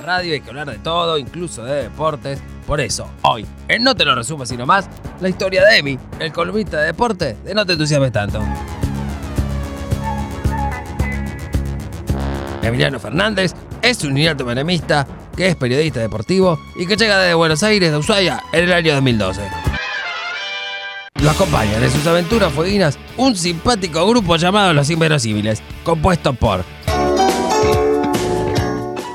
radio, hay que hablar de todo, incluso de deportes. Por eso, hoy, en No Te Lo Resumo Sino Más, la historia de Emi, el columnista de deporte de No Te Entusiasmes Tanto. Emiliano Fernández es un niñato menemista que es periodista deportivo y que llega desde Buenos Aires a Ushuaia en el año 2012. Lo acompañan en sus aventuras fueguinas un simpático grupo llamado Los Inverosímiles, compuesto por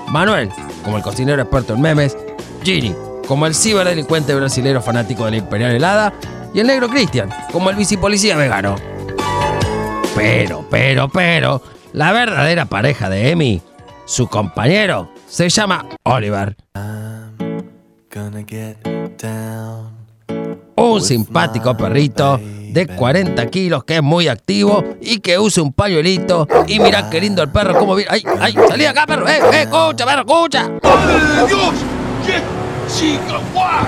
Manuel, como el cocinero experto en memes, Gini, como el ciberdelincuente brasilero fanático de la Imperial Helada, y el negro Cristian, como el bicipolicía vegano. Pero, pero, pero, la verdadera pareja de Emi, su compañero, se llama Oliver. Un simpático perrito de 40 kilos que es muy activo y que usa un pañuelito. Y mirá qué lindo el perro, cómo viene. ¡Ay, ay! ¡Salí acá, perro! ¡Eh, eh! ¡Escucha, perro, escucha! Dios! ¡Qué chica!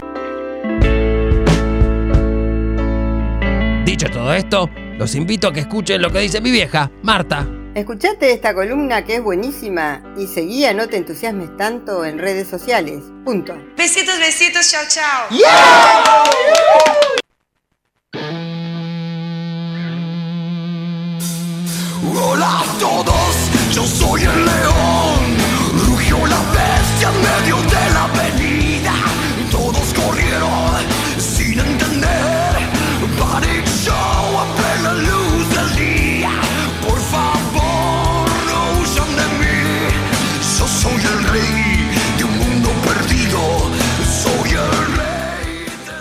Dicho todo esto, los invito a que escuchen lo que dice mi vieja, Marta. Escuchate esta columna que es buenísima y seguí a No Te Entusiasmes Tanto en redes sociales. Punto. Besitos, besitos, chao, chao. Hola a todos, yo soy el león.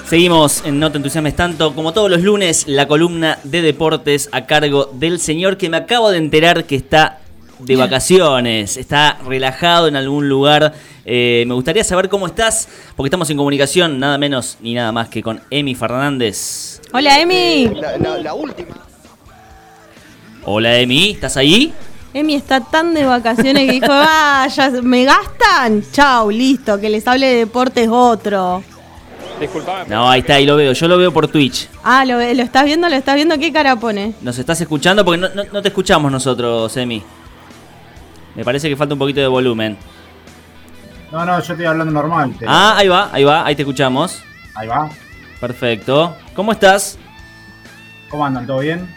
Seguimos en No te entusiasmes tanto, como todos los lunes, la columna de deportes a cargo del señor que me acabo de enterar que está de vacaciones, está relajado en algún lugar. Eh, me gustaría saber cómo estás, porque estamos en comunicación nada menos ni nada más que con Emi Fernández. Hola, Emi. Hola Emi, ¿estás ahí? Emi está tan de vacaciones que dijo, vaya, ¿me gastan? Chau, listo, que les hable de deportes otro. No, ahí está, ahí lo veo. Yo lo veo por Twitch. Ah, ¿lo, ¿lo estás viendo? ¿Lo estás viendo? ¿Qué cara pone? ¿Nos estás escuchando? Porque no, no- no te escuchamos nosotros, Emi. Me parece que falta un poquito de volumen. No, no, yo estoy hablando normal. pero- Ah, ahí va, ahí va, ahí te escuchamos. Ahí va. Perfecto. ¿Cómo estás? ¿Cómo andan? ¿Todo bien?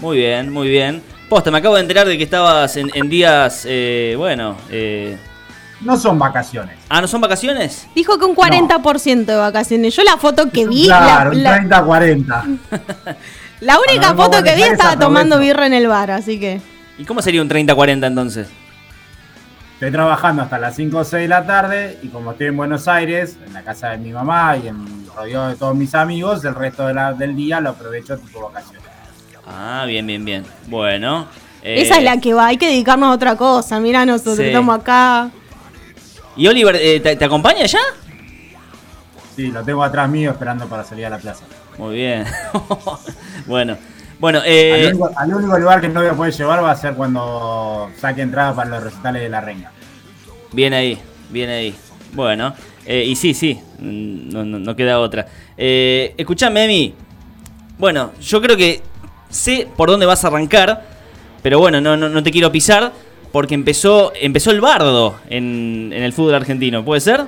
Muy bien, muy bien. Posta, me acabo de enterar de que estabas en, en días, eh, bueno, eh... No son vacaciones. Ah, ¿no son vacaciones? Dijo que un 40% de vacaciones. Yo la foto que vi, claro, la, un la- 30-40. la única foto que vi estaba tomando birra en el bar, así que... ¿Y cómo sería un 30-40 entonces? Estoy trabajando hasta las 5 o 6 de la tarde y como estoy en Buenos Aires, en la casa de mi mamá y en, rodeado de todos mis amigos, el resto de la- del día lo aprovecho tipo vacaciones. Ah, bien, bien, bien. Bueno. eh, Esa es la que va, hay que dedicarnos a otra cosa. Mira, nosotros Sí. estamos acá. ¿Y Oliver, eh, te, te acompaña ya? Sí, lo tengo atrás mío esperando para salir a la plaza. Muy bien. bueno, bueno, eh, al, único, al único lugar que no voy a poder llevar va a ser cuando saque entrada para los recitales de la reina. Bien ahí, bien ahí. Bueno, eh, y sí, sí, no, no- no queda otra. Eh, escuchame, Emi. Bueno, yo creo que sé por dónde vas a arrancar, pero bueno, no, no, no te quiero pisar porque empezó, empezó el bardo en, en el fútbol argentino, ¿puede ser?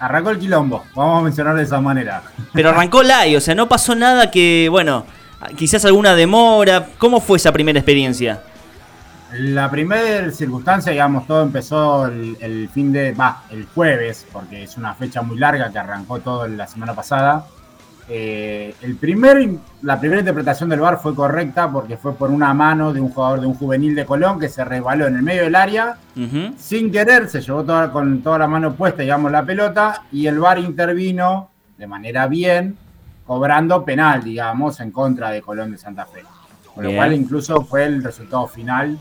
Arrancó el quilombo, vamos a mencionarlo de esa manera. Pero arrancó live, o sea, no pasó nada que, bueno, quizás alguna demora. ¿Cómo fue esa primera experiencia? La primera circunstancia, digamos, todo empezó el, el fin de, va, el jueves, porque es una fecha muy larga que arrancó todo la semana pasada. Eh, el primer, la primera interpretación del VAR fue correcta porque fue por una mano de un jugador de un juvenil de Colón que se resbaló en el medio del área, sin querer, se llevó toda, con toda la mano puesta, digamos, la pelota, y el VAR intervino de manera bien, cobrando penal, digamos, en contra de Colón de Santa Fe. Con lo Bien. cual incluso fue el resultado final.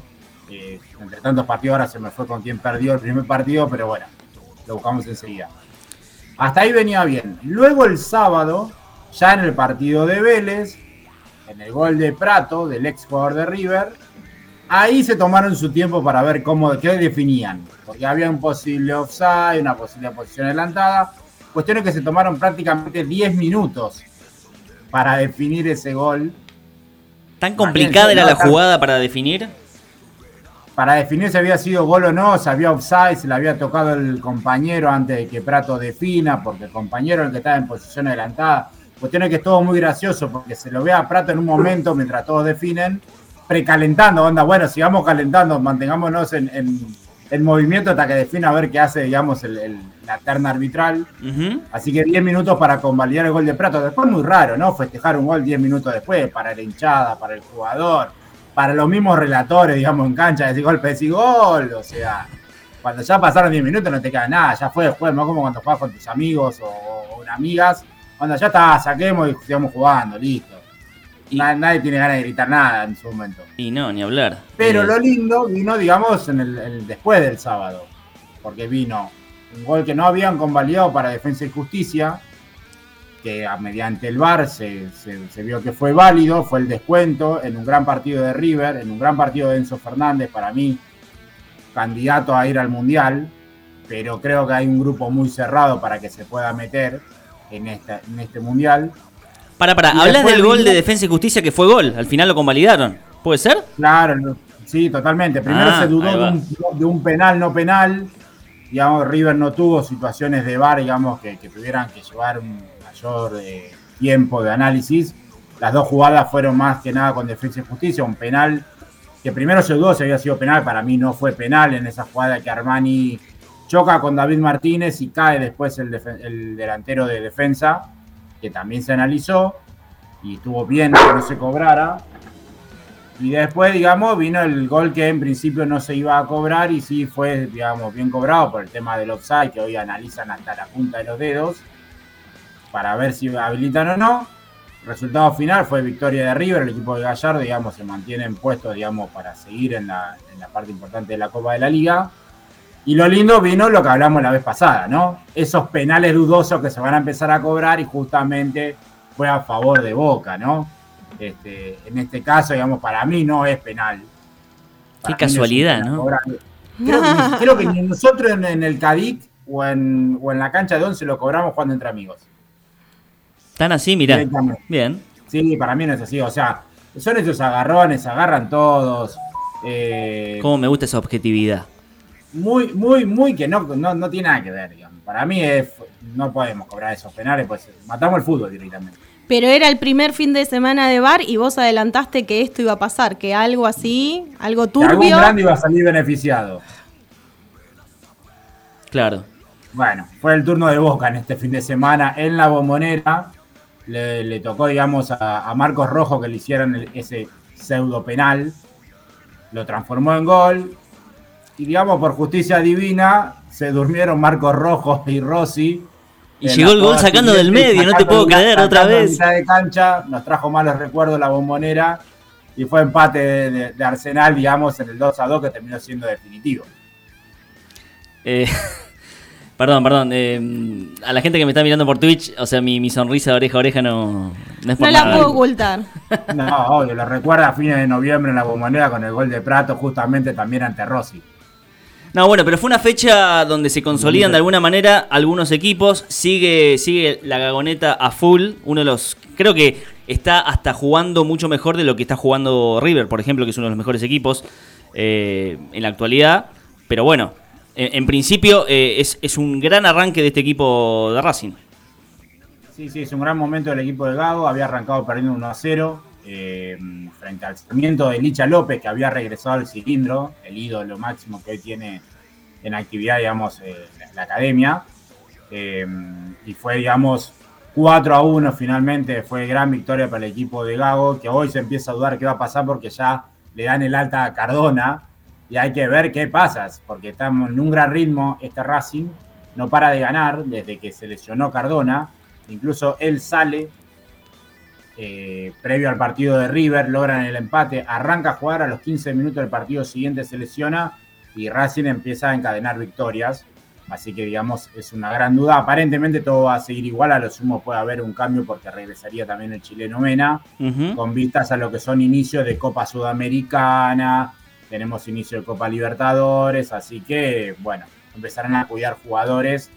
Eh, entre tantos partidos ahora se me fue con quien perdió el primer partido, pero bueno, lo buscamos enseguida. Hasta ahí venía bien. Luego el sábado, ya en el partido de Vélez, en el gol de Prato, del ex jugador de River, ahí se tomaron su tiempo para ver cómo, qué definían. Porque había un posible offside, una posible posición adelantada. Cuestiones que se tomaron prácticamente 10 minutos para definir ese gol. ¿Tan complicada era la jugada para definir? para definir si había sido gol o no, si había offside, si le había tocado el compañero antes de que Prato defina, porque el compañero el que estaba en posición adelantada. Cuestión es que es todo muy gracioso, porque se lo ve a Prato en un momento mientras todos definen, precalentando, onda, bueno, sigamos calentando, mantengámonos en, en, en movimiento hasta que defina a ver qué hace, digamos, el- el- la terna arbitral. Así que 10 minutos para convalidar el gol de Prato. Después muy raro, ¿no? Festejar un gol 10 minutos después, para la hinchada, para el jugador, para los mismos relatores, digamos, en cancha, decir golpe, decir gol. O sea, cuando ya pasaron 10 minutos no te queda nada, ya fue después, no como cuando juegas con tus amigos o, amigas. Cuando ya está, saquemos y sigamos jugando, listo. Y- Nadie tiene ganas de gritar nada en su momento. Y no, ni hablar. Pero Eh, lo lindo vino, digamos, en el, el- después del sábado. Porque vino un gol que no habían convalidado para Defensa y Justicia, que mediante el VAR se, se- se vio que fue válido, fue el descuento en un gran partido de River, en un gran partido de Enzo Fernández, para mí, candidato a ir al Mundial, pero creo que hay un grupo muy cerrado para que se pueda meter en, esta, en este Mundial. Para, para, Y hablas del gol vino- de Defensa y Justicia que fue gol. Al final lo convalidaron. ¿Puede ser? Claro, no- sí, totalmente. Primero Ah, se dudó de un, de un penal, no penal. Digamos, River no tuvo situaciones de VAR, digamos, que, que tuvieran que llevar un mayor eh, tiempo de análisis. Las dos jugadas fueron más que nada con defensa y justicia. Un penal que primero se dudó si había sido penal. Para mí no fue penal en esa jugada que Armani choca con David Martínez y cae después el, delantero de defensa, que también se analizó y estuvo bien que no se cobrara. Y después, digamos, vino el gol que en principio no se iba a cobrar y sí fue, digamos, bien cobrado por el tema del offside, que hoy analizan hasta la punta de los dedos para ver si habilitan o no. Resultado final fue victoria de River, el equipo de Gallardo, digamos, se mantiene en puesto, digamos, para seguir en la parte importante de la Copa de la Liga. Y lo lindo vino lo que hablamos la vez pasada, ¿no? Esos penales dudosos que se van a empezar a cobrar y justamente fue a favor de Boca, ¿no? Este, en este caso, digamos, para mí no es penal. Para un casualidad, ¿no? Creo que, ni- creo que ni nosotros en, en el Cadic o en, o en la cancha de once lo cobramos jugando entre amigos. Tan así, mirá. Bien. Sí, para mí no es así. O sea, son esos agarrones, agarran todos. eh, Cómo me gusta esa objetividad. Muy, muy, muy que no, no, no tiene nada que ver, digamos. Para mí es, no podemos cobrar esos penales, pues matamos el fútbol directamente. Pero era el primer fin de semana de bar y vos adelantaste que esto iba a pasar, que algo así, algo Que algún turbio. grande iba a salir beneficiado. Claro. Bueno, fue el turno de Boca en este fin de semana en la bombonera. Le, le tocó, digamos, a, a Marcos Rojo que le hicieran el- ese pseudo penal. Lo transformó en gol. Y, digamos, por justicia divina, se durmieron Marcos Rojo y Rossi. Y En llegó el gol sacando del medio, no te puedo creer, otra vez. mitad de cancha, nos trajo malos recuerdos la bombonera. Y fue empate de, de- de Arsenal, digamos, en el 2 a 2 que terminó siendo definitivo. Eh, perdón, perdón. eh, a la gente que me está mirando por Twitch, o sea, mi, mi sonrisa de oreja a oreja no, no es por No la puedo ocultar. No, obvio, lo recuerda a fines de noviembre en la bombonera con el gol de Prato, justamente también ante Rossi. No, bueno, pero fue una fecha donde se consolidan de alguna manera algunos equipos. Sigue, sigue la gagoneta a full. Uno de los. Creo que está hasta jugando mucho mejor de lo que está jugando River, por ejemplo, que es uno de los mejores equipos eh, en la actualidad. Pero bueno, en, principio eh, es, es un gran arranque de este equipo de Racing. Sí, sí, es un gran momento del equipo de Gago. Había arrancado perdiendo 1 a 0 eh, frente al seguimiento de Licha López, que había regresado al cilindro, el ídolo máximo que hoy tiene en actividad, digamos, eh, la, la academia. Eh, y fue, digamos, 4 a 1 finalmente. Fue gran victoria para el equipo de Gago, que hoy se empieza a dudar qué va a pasar porque ya le dan el alta a Cardona. Y hay que ver qué pasa, porque estamos en un gran ritmo. Este Racing no para de ganar desde que se lesionó Cardona. Incluso él sale eh, previo al partido de River, logran el empate, arranca a jugar a los 15 minutos del partido siguiente, se lesiona y Racing empieza a encadenar victorias. Así que, digamos, es una gran duda. Aparentemente todo va a seguir igual, a lo sumo puede haber un cambio porque regresaría también el chileno Mena, con vistas a lo que son inicios de Copa Sudamericana, tenemos inicio de Copa Libertadores, así que, bueno, empezarán a cuidar jugadores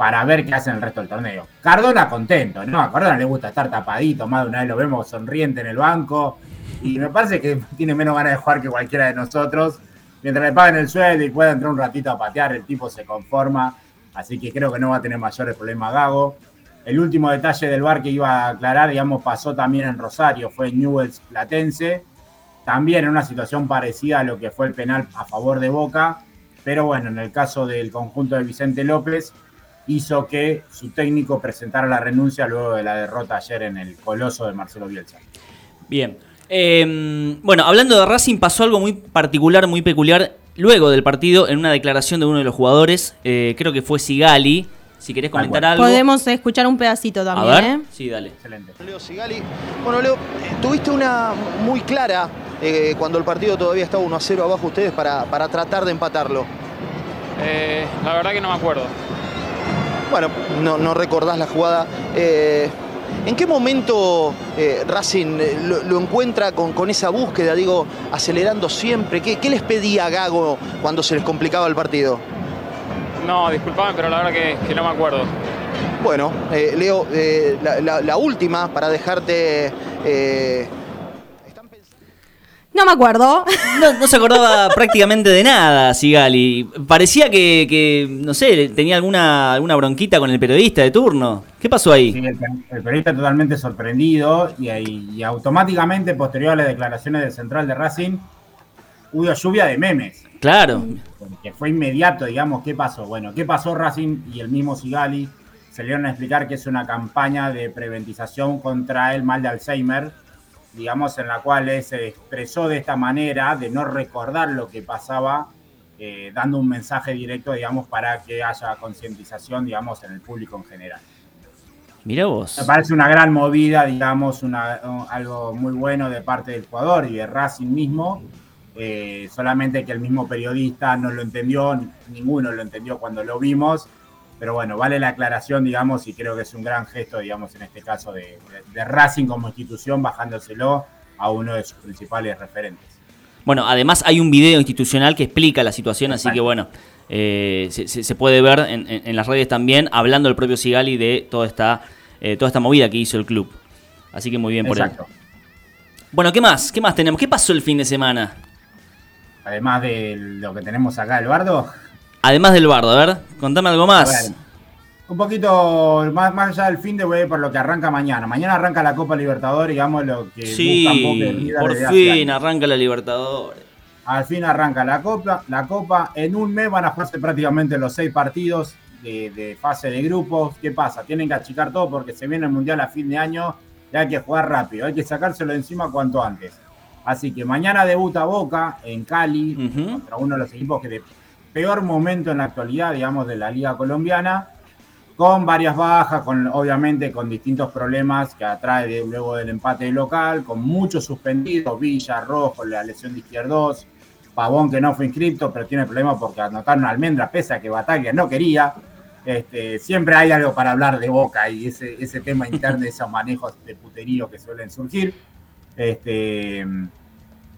para ver qué hacen el resto del torneo. Cardona contento, ¿no? A Cardona le gusta estar tapadito, más de una vez lo vemos sonriente en el banco, y me parece que tiene menos ganas de jugar que cualquiera de nosotros, mientras le paguen el sueldo y pueda entrar un ratito a patear, el tipo se conforma. Así que creo que no va a tener mayores problemas Gago. El último detalle del bar que iba a aclarar, digamos, pasó también en Rosario, fue Newell's Platense. También en una situación parecida a lo que fue el penal a favor de Boca. Pero bueno, en el caso del conjunto de Vicente López, hizo que su técnico presentara la renuncia luego de la derrota ayer en el Coloso de Marcelo Bielsa. Bien. Eh, bueno, hablando de Racing, pasó algo muy particular, muy peculiar luego del partido en una declaración de uno de los jugadores. eh, creo que fue Sigali. Si querés comentar algo. Podemos escuchar un pedacito A también, ver. ¿eh? Sí, dale. Excelente. Leo Sigali. Bueno, Leo, eh, tuviste una muy clara eh, cuando el partido todavía estaba 1 a 0 abajo ustedes para, para tratar de empatarlo. Eh, la verdad que no me acuerdo. Bueno, no, no recordás la jugada. Eh, ¿En qué momento eh, Racing eh, lo, lo encuentra con, con esa búsqueda, digo, acelerando siempre? ¿Qué, qué les pedía a Gago cuando se les complicaba el partido? No, disculpame, pero la verdad que, que no me acuerdo. Bueno, eh, Leo, eh, la, la- la última para dejarte... No me acuerdo. No, no se acordaba prácticamente de nada, Sigali. Parecía que, que, no sé, tenía alguna, alguna bronquita con el periodista de turno. ¿Qué pasó ahí? Sí, el, el periodista totalmente sorprendido y, ahí- y automáticamente, posterior a las declaraciones del central de Racing, hubo lluvia de memes. Claro. Que fue inmediato, digamos, ¿qué pasó? Bueno, ¿qué pasó Racing y el mismo Sigali? Salieron a explicar que es una campaña de preventización contra el mal de Alzheimer, digamos, en la cual él se expresó de esta manera, de no recordar lo que pasaba, eh, dando un mensaje directo, digamos, para que haya concientización, digamos, en el público en general. Mira vos. Me parece una gran movida, digamos, una, un- algo muy bueno de parte del jugador y de Racing mismo. eh, solamente que el mismo periodista no lo entendió, ninguno lo entendió cuando lo vimos. Pero bueno, vale la aclaración, digamos, y creo que es un gran gesto, digamos, en este caso de, de- de Racing como institución, bajándoselo a uno de sus principales referentes. Bueno, además hay un video institucional que explica la situación, así que bueno, eh, se, puede ver en, en- en las redes también, hablando el propio Sigali de toda esta, eh, toda esta movida que hizo el club. Así que muy bien por Exacto. él. Bueno, ¿qué más? ¿Qué más tenemos? ¿Qué pasó el fin de semana? Además de lo que tenemos acá, Eduardo. Además del bardo, a ver, contame algo más. ver, un poquito más, más allá del fin de voy a ir por lo que arranca mañana. Mañana arranca la Copa Libertadores, digamos, lo que Sí, por fin arranca la Libertadores. Al fin arranca la Copa. La Copa en un mes van a jugarse prácticamente los seis partidos de, de fase de grupos. ¿Qué pasa? Tienen que achicar todo porque se viene el Mundial a fin de año y hay que jugar rápido. Hay que sacárselo de encima cuanto antes. Así que mañana debuta Boca en Cali contra uno de los equipos que peor momento en la actualidad, digamos, de la Liga Colombiana, con varias bajas, con obviamente con distintos problemas que atrae de- luego del empate local, con muchos suspendidos, Villa, Rojo, la lesión de izquierdos, Pavón que no fue inscrito, pero tiene problemas porque anotaron almendra, pese a que Bataglia no quería. Este, siempre hay algo para hablar de Boca y ese, ese tema interno, esos manejos de puterío que suelen surgir. Este,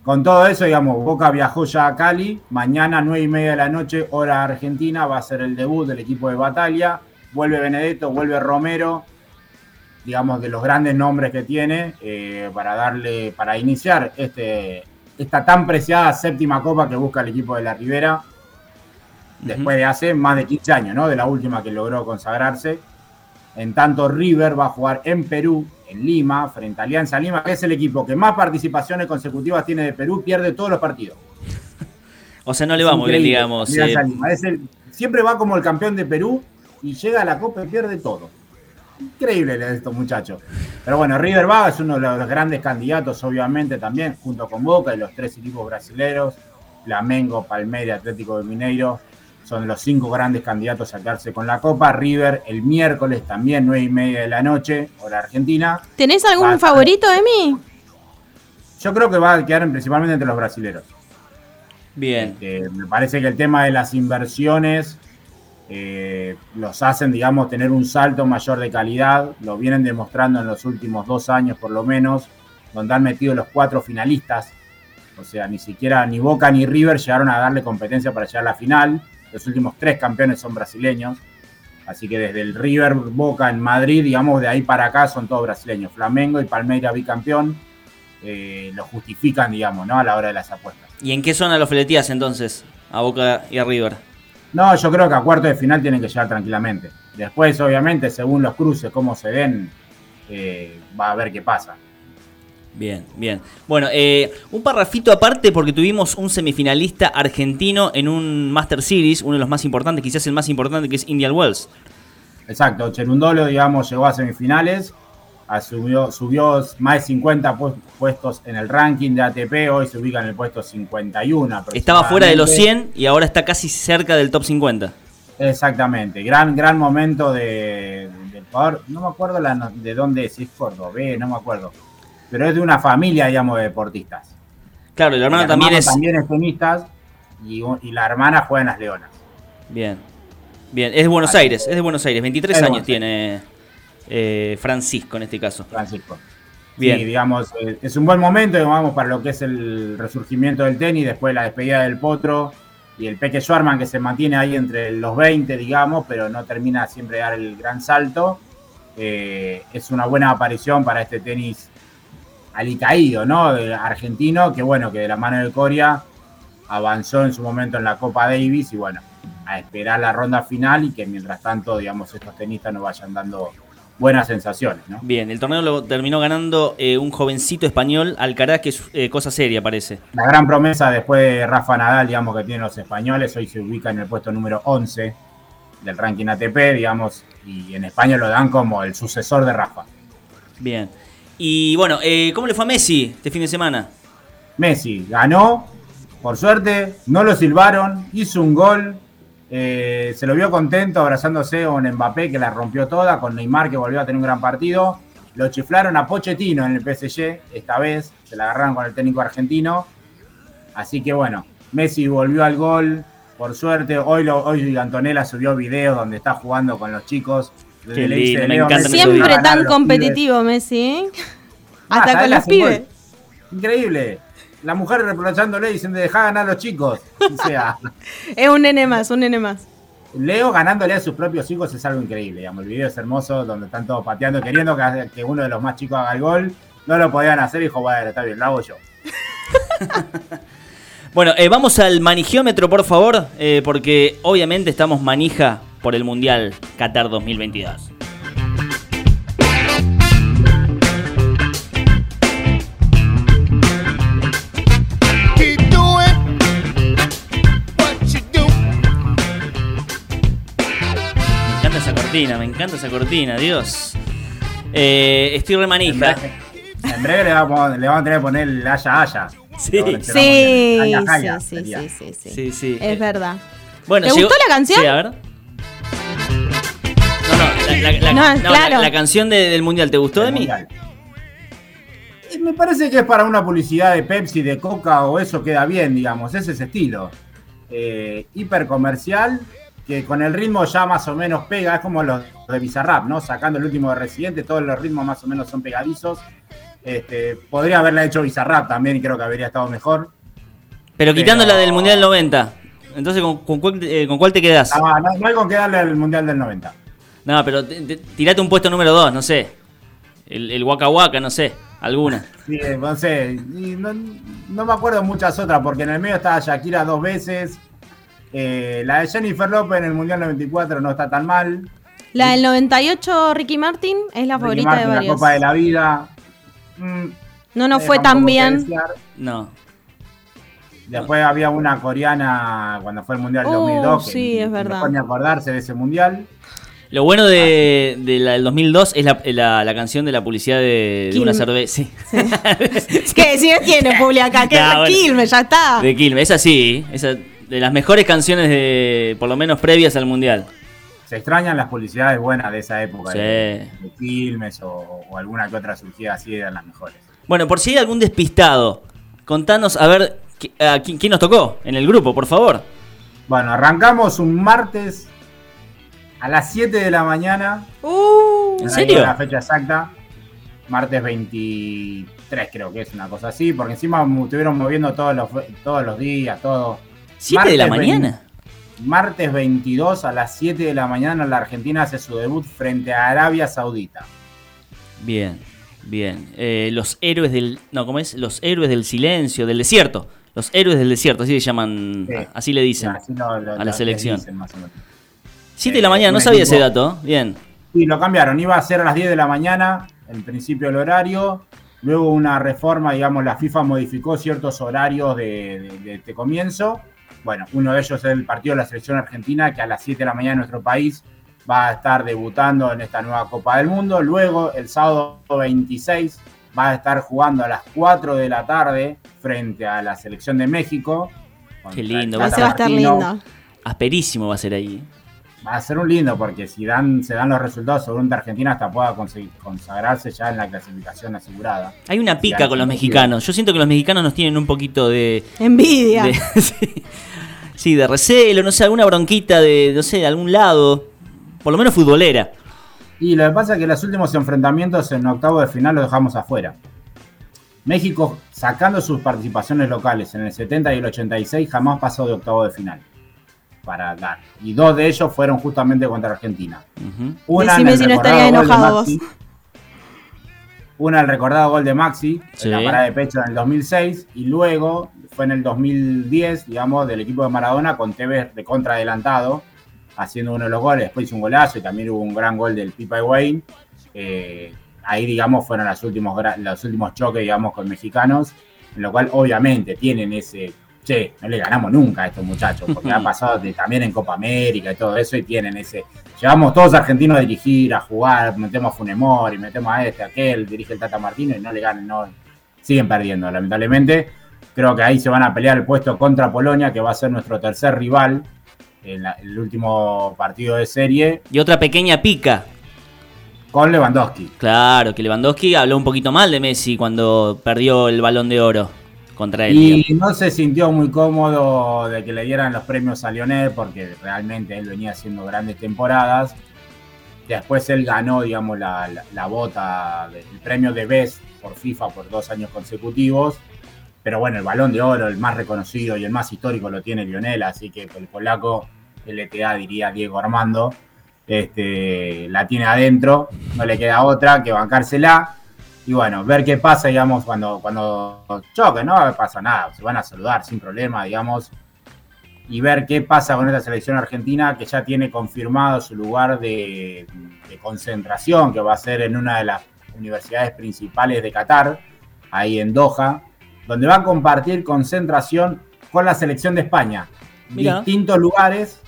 con todo eso, digamos, Boca viajó ya a Cali. Mañana, nueve y media de la noche, hora argentina, va a ser el debut del equipo de Batalla. Vuelve Benedetto, vuelve Romero, digamos, de los grandes nombres que tiene, eh, para darle, para iniciar este, esta tan preciada séptima copa que busca el equipo de la Ribera. Después de hace más de 15 años, ¿no? De la última que logró consagrarse. En tanto, River va a jugar en Perú, en Lima, frente a Alianza Lima, que es el equipo que más participaciones consecutivas tiene de Perú, pierde todos los partidos. O sea, no le va muy bien, digamos. Alianza eh, Lima. Es el- siempre va como el campeón de Perú y llega a la Copa y pierde todo. Increíble estos muchachos. Pero bueno, River va, es uno de los grandes candidatos, obviamente, también, junto con Boca y los tres equipos brasileños, Flamengo, Palmeiras, Atlético de Mineiro, son los cinco grandes candidatos a quedarse con la Copa. River el miércoles también, nueve y media de la noche, hora argentina. ¿Tenés algún Va a- favorito, Emi? Yo creo que va a quedar principalmente entre los brasileños. Bien. Este, me parece que el tema de las inversiones eh, los hacen, digamos, tener un salto mayor de calidad. Lo vienen demostrando en los últimos dos años, por lo menos, donde han metido los cuatro finalistas. O sea, ni siquiera ni Boca ni River llegaron a darle competencia para llegar a la final. Los últimos tres campeones son brasileños. Así que desde el River Boca en Madrid, digamos, de ahí para acá son todos brasileños. Flamengo y Palmeiras bicampeón. eh, lo justifican, digamos, ¿no? A la hora de las apuestas. ¿Y en qué zona lo fleteás entonces? A Boca y a River. No, yo creo que a cuarto de final tienen que llegar tranquilamente. Después, obviamente, según los cruces, cómo se den, eh, va a ver qué pasa. Bien, bien. Bueno, eh, un parrafito aparte porque tuvimos un semifinalista argentino en un Master Series, uno de los más importantes, quizás el más importante, que es Indian Wells. Exacto, Cherundolo, digamos, llegó a semifinales, subió, subió más de 50 pu- puestos en el ranking de ATP, hoy se ubica en el puesto 51. Estaba fuera de los aproximadamente. 100 y ahora está casi cerca del top 50. Exactamente, gran, gran momento de, del jugador. No me acuerdo la de dónde, si es cordobés, no me acuerdo. Pero es de una familia, digamos, de deportistas. Claro, el hermano El también es... también es tenista y, y la hermana juega en las Leonas. Bien, bien. Es de Buenos Aires, es de Buenos Aires. 23 Es de años tiene eh, Francisco en este caso. Francisco. Bien. Sí, digamos, eh, es un buen momento, digamos, para lo que es el resurgimiento del tenis, después la despedida del Potro y el Peque Schwarman que se mantiene ahí entre los 20, digamos, pero no termina siempre de dar el gran salto. Eh, es una buena aparición para este tenis alicaído, ¿no? De argentino, que bueno, que de la mano de Coria avanzó en su momento en la Copa Davis y bueno, a esperar la ronda final y que mientras tanto, digamos, estos tenistas nos vayan dando buenas sensaciones, ¿no? Bien, el torneo lo terminó ganando eh, un jovencito español, Alcaraz, que es eh, cosa seria, parece. La gran promesa después de Rafa Nadal, digamos, que tienen los españoles, hoy se ubica en el puesto número 11 del ranking ATP, digamos, y en España lo dan como el sucesor de Rafa. Bien. Y bueno, eh, ¿cómo le fue a Messi este fin de semana? Messi ganó, por suerte, no lo silbaron, hizo un gol, eh, se lo vio contento abrazándose con Mbappé, que la rompió toda, con Neymar, que volvió a tener un gran partido. Lo chiflaron a Pochettino en el PSG, esta vez, se la agarraron con el técnico argentino. Así que bueno, Messi volvió al gol, por suerte. Hoy, lo, hoy Antonella subió videos donde está jugando con los chicos. Qué lindo, me "Leo, encantan Messi esos Siempre tan los pibes". competitivo, Messi. ¿eh? Ah, Hasta con los pibes. Increíble. La mujer reprochándole diciendo, deja ganar a los chicos. O sea, Es un nene más, un nene más. Leo ganándole a sus propios hijos es algo increíble. Digamos. El video es hermoso, donde están todos pateando, queriendo que, que uno de los más chicos haga el gol. No lo podían hacer y dijo, bueno, está bien, lo hago yo. Bueno, eh, vamos al manigiómetro, por favor, eh, porque obviamente estamos manija por el Mundial Qatar 2022. Cortina, me encanta esa cortina, Dios. Eh, estoy re En breve, en breve le, vamos, le vamos a tener que poner el haya haya. Sí. Sí, llama Haya, haya, sí, sí, sí, sí, sí. Sí, sí. Es Eh, verdad. Bueno, ¿Te llegó- gustó la canción? Sí, a ver. No, no, la, la- la- No, no, claro. la- la canción de- del Mundial, ¿te gustó? Mundial. Eh, Me parece que es para una publicidad de Pepsi, de Coca o eso queda bien, digamos. Es ese estilo. Eh, hiper comercial, que con el ritmo ya más o menos pega. Es como los de Bizarrap, ¿no? Sacando el último de Residente, todos los ritmos más o menos son pegadizos. Este, podría haberla hecho Bizarrap también y creo que habría estado mejor. Pero quitando Pero- del Mundial 90. Entonces, ¿con, con cuál, eh, con cuál te quedás? Ah, no, no hay con qué darle al Mundial del 90. No, pero te- te- tirate un puesto número 2, no sé. El, el Waka Waka, no sé. Alguna. Sí, no sé, y no, no me acuerdo muchas otras, porque en el medio estaba Shakira dos veces. Eh, la de Jennifer López en el Mundial 94 no está tan mal. La del 98, Ricky Martin, es la Ricky favorita Martin, de La varios. Copa de la Vida. Mm, No nos me fue tan que bien. No. Después había una coreana cuando fue el Mundial Oh, 2002. que sí, es verdad. ni acordarse de ese Mundial. Lo bueno de, de la del 2002 es la, la- la canción de la publicidad de, de una cerveza. Sí. ¿Qué? Si no tiene publi acá, que Nah, bueno. Quilmes, ya está. De Quilmes. Esa sí. Esa de las mejores canciones de, por lo menos previas al Mundial. Se extrañan las publicidades buenas de esa época. Sí. De, de Quilmes o, o alguna que otra surgida así eran las mejores. Bueno, por si hay algún despistado, contanos a ver a quién, quién nos tocó en el grupo, por favor. Bueno, arrancamos un martes a las 7 de la mañana. Uh, ¿En No serio? La fecha exacta. Martes 23 creo que es una cosa así, porque encima me estuvieron moviendo todos los, todos los días, todo. ¿Siete de la mañana? Martes 22 a las 7 de la mañana la Argentina hace su debut frente a Arabia Saudita. Bien, bien. Eh, los héroes del. No, ¿cómo es? Los héroes del silencio, del desierto. Los héroes del desierto, así le llaman, Sí. así le dicen Así lo- a la selección. dicen más o menos. 7 de la mañana, no sabía ese dato. Bien. Y lo cambiaron, iba a ser a las 10 de la mañana, en principio el horario. Luego una reforma, digamos, la FIFA modificó ciertos horarios de, de- de este comienzo. Bueno, uno de ellos es el partido de la selección argentina, que a las 7 de la mañana en nuestro país va a estar debutando en esta nueva Copa del Mundo. Luego, el sábado 26, va a estar jugando a las 4 de la tarde frente a la selección de México. Qué lindo. Va a estar Martino. lindo. Asperísimo va a ser ahí. Va a ser un lindo porque si dan, se dan los resultados, seguramente Argentina hasta pueda conseguir- consagrarse ya en la clasificación asegurada. Hay una pica con los mexicanos. Yo siento que los mexicanos nos tienen un poquito de. Envidia. de- sí, sí, de recelo, no sé, alguna bronquita de, no sé, de algún lado. Por lo menos futbolera. Y lo que pasa es que los últimos enfrentamientos en octavo de final los dejamos afuera. México, sacando sus participaciones locales en el 70 y el 86, jamás pasó de octavo de final. Para dar. Y dos de ellos fueron justamente contra Argentina. Ujú. Una Decime en el si no estaría Maxi. Una el recordado gol de Maxi, Sí. en la parada de pecho en el 2006, y luego fue en el 2010, digamos, del equipo de Maradona con Tevez de contra adelantado, haciendo uno de los goles, después hizo un golazo y también hubo un gran gol del Pipa Wayne. Eh, ahí, digamos, fueron los últimos, los últimos choques, digamos, con mexicanos, en lo cual obviamente tienen ese, che, no le ganamos nunca a estos muchachos, porque han pasado de- también en Copa América y todo eso, y tienen ese, llevamos todos argentinos a dirigir, a jugar, metemos a Funemori, metemos a este, a aquel, dirige el Tata Martino y no le ganan, no, siguen perdiendo, lamentablemente. Creo que ahí se van a pelear el puesto contra Polonia, que va a ser nuestro tercer rival en la- el último partido de serie, Y otra pequeña pica. con Lewandowski. Claro, que Lewandowski habló un poquito mal de Messi cuando perdió el balón de oro contra él. Y no se sintió muy cómodo de que le dieran los premios a Lionel, porque realmente él venía haciendo grandes temporadas. Después él ganó, digamos, la, la- la bota, el premio de Best por FIFA por dos años consecutivos. Pero bueno, el balón de oro, el más reconocido y el más histórico lo tiene Lionel, así que el polaco LTA diría Diego Armando, este, la tiene adentro, no le queda otra que bancársela. Y bueno, ver qué pasa, digamos, cuando, cuando choque, no pasa nada, se van a saludar sin problema, digamos. Y ver qué pasa con esta selección argentina que ya tiene confirmado su lugar de, de concentración, que va a ser en una de las universidades principales de Qatar, ahí en Doha, donde va a compartir concentración con la selección de España. Mirá. Distintos lugares,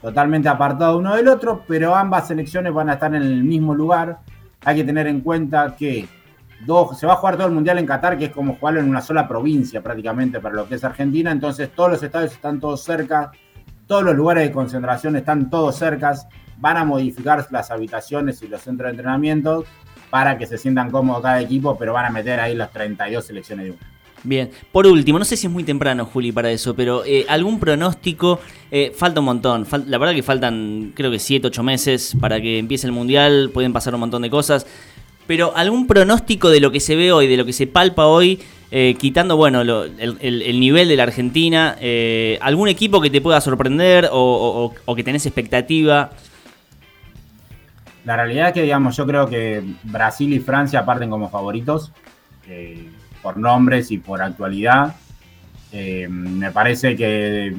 totalmente apartados uno del otro, pero ambas selecciones van a estar en el mismo lugar. Hay que tener en cuenta que dos, se va a jugar todo el mundial en Qatar, que es como jugarlo en una sola provincia prácticamente para lo que es Argentina. Entonces todos los estadios están todos cerca, todos los lugares de concentración están todos cercas. Van a modificar las habitaciones y los centros de entrenamiento para que se sientan cómodos cada equipo, pero van a meter ahí las 32 selecciones de uno. Bien, por último, no sé si es muy temprano, Juli, para eso, pero eh, algún pronóstico, eh, falta un montón, la verdad que faltan creo que 7, 8 meses para que empiece el Mundial, pueden pasar un montón de cosas, pero algún pronóstico de lo que se ve hoy, de lo que se palpa hoy, eh, quitando, bueno, el, el- el nivel de la Argentina, algún equipo que te pueda sorprender o que tenés expectativa. La realidad es que, digamos, yo creo que Brasil y Francia parten como favoritos. Eh, por nombres y por actualidad. Eh, me parece que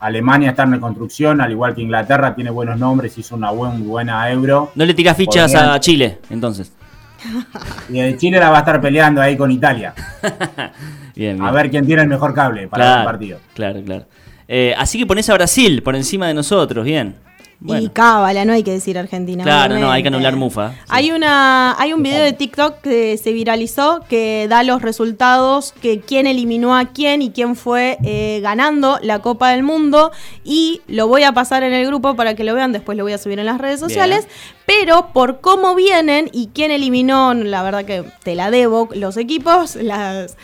Alemania está en reconstrucción, al igual que Inglaterra, tiene buenos nombres, hizo una buen, buena euro. No le tirás fichas Podrían- a Chile, entonces. Y de Chile la va a estar peleando ahí con Italia. Bien, bien. A ver quién tiene el mejor cable para claro, el partido. Claro, claro. Eh, así que pones a Brasil por encima de nosotros, bien. Y cábala, no hay que decir Argentina. Claro, no, hay que anular Mufa. Sí. Hay una, hay un video de TikTok que se viralizó que da los resultados, que quién eliminó a quién y quién fue eh, ganando la Copa del Mundo. Y lo voy a pasar en el grupo para que lo vean, después lo voy a subir en las redes sociales. Pero por cómo vienen y quién eliminó, la verdad que te la debo, los equipos, las,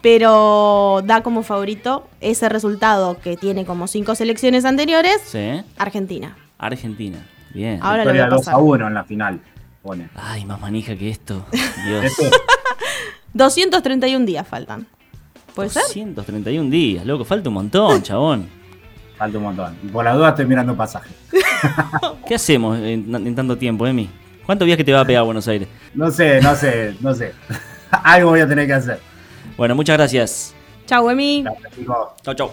pero da como favorito ese resultado que tiene como cinco selecciones anteriores, Sí. Argentina. Argentina. Bien. Ahora lo Victoria a 2 pasar. a 1 en la final. Pone. Ay, más manija que esto. Dios. Este, 231 días faltan. ¿Puede ser? 231 días, loco, falta un montón, chabón. Falta un montón. Y por la duda estoy mirando pasaje. ¿Qué hacemos en, en tanto tiempo, Emi? ¿Cuántos días que te va a pegar a Buenos Aires? No sé, no sé, no sé. Algo voy a tener que hacer. Bueno, muchas gracias. Chau, Emi. Chau, chau.